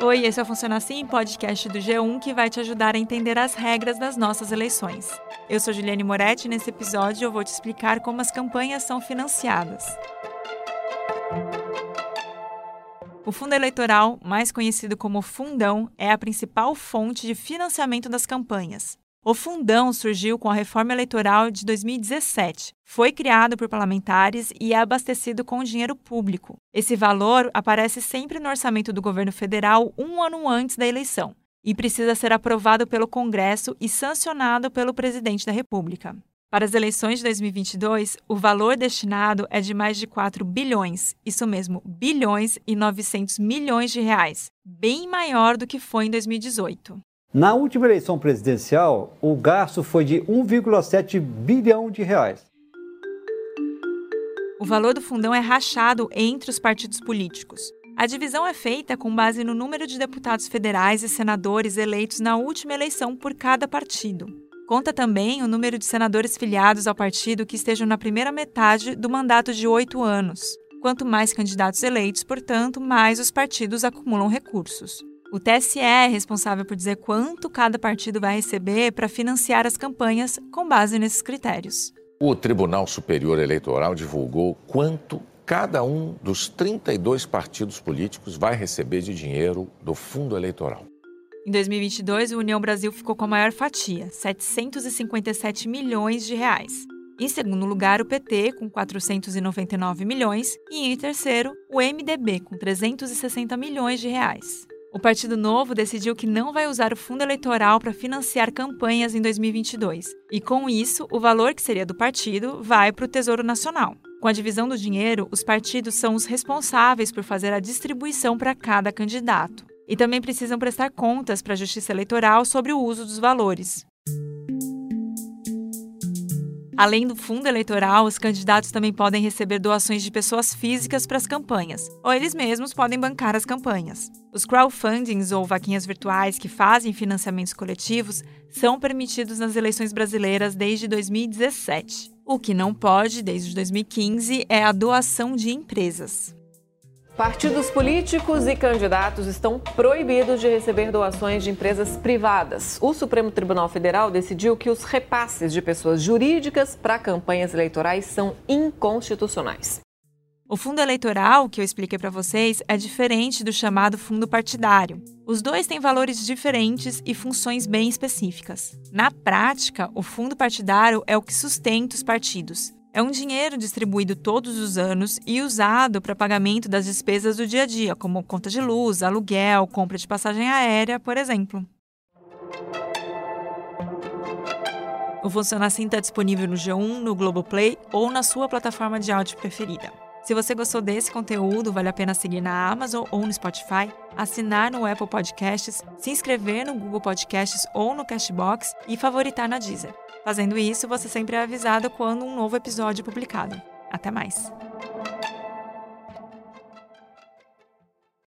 Oi, esse é o Funciona Assim, podcast do G1 que vai te ajudar a entender as regras das nossas eleições. Eu sou Juliane Moretti e nesse episódio eu vou te explicar como as campanhas são financiadas. O fundo eleitoral, mais conhecido como fundão, é a principal fonte de financiamento das campanhas. O fundão surgiu com a reforma eleitoral de 2017. Foi criado por parlamentares e é abastecido com dinheiro público. Esse valor aparece sempre no orçamento do governo federal um ano antes da eleição e precisa ser aprovado pelo Congresso e sancionado pelo presidente da República. Para as eleições de 2022, o valor destinado é de mais de 4 bilhões, isso mesmo, bilhões e 900 milhões de reais, bem maior do que foi em 2018. Na última eleição presidencial, o gasto foi de 1,7 bilhão de reais. O valor do fundão é rachado entre os partidos políticos. A divisão é feita com base no número de deputados federais e senadores eleitos na última eleição por cada partido. Conta também o número de senadores filiados ao partido que estejam na primeira metade do mandato de oito anos. Quanto mais candidatos eleitos, portanto, mais os partidos acumulam recursos. O TSE é responsável por dizer quanto cada partido vai receber para financiar as campanhas com base nesses critérios. O Tribunal Superior Eleitoral divulgou quanto cada um dos 32 partidos políticos vai receber de dinheiro do fundo eleitoral. Em 2022, o União Brasil ficou com a maior fatia, 757 milhões de reais. Em segundo lugar, o PT, com 499 milhões, e em terceiro, o MDB, com 360 milhões de reais. O Partido Novo decidiu que não vai usar o fundo eleitoral para financiar campanhas em 2022. E com isso, o valor que seria do partido vai para o Tesouro Nacional. Com a divisão do dinheiro, os partidos são os responsáveis por fazer a distribuição para cada candidato. E também precisam prestar contas para a Justiça Eleitoral sobre o uso dos valores. Além do fundo eleitoral, os candidatos também podem receber doações de pessoas físicas para as campanhas, ou eles mesmos podem bancar as campanhas. Os crowdfundings ou vaquinhas virtuais que fazem financiamentos coletivos são permitidos nas eleições brasileiras desde 2017. O que não pode, desde 2015, é a doação de empresas. Partidos políticos e candidatos estão proibidos de receber doações de empresas privadas. O Supremo Tribunal Federal decidiu que os repasses de pessoas jurídicas para campanhas eleitorais são inconstitucionais. O fundo eleitoral, que eu expliquei para vocês, é diferente do chamado fundo partidário. Os dois têm valores diferentes e funções bem específicas. Na prática, o fundo partidário é o que sustenta os partidos. É um dinheiro distribuído todos os anos e usado para pagamento das despesas do dia a dia, como conta de luz, aluguel, compra de passagem aérea, por exemplo. O Funciona Assim está disponível no G1, no Globoplay ou na sua plataforma de áudio preferida. Se você gostou desse conteúdo, vale a pena seguir na Amazon ou no Spotify, assinar no Apple Podcasts, se inscrever no Google Podcasts ou no Cashbox e favoritar na Deezer. Fazendo isso, você sempre é avisado quando um novo episódio é publicado. Até mais!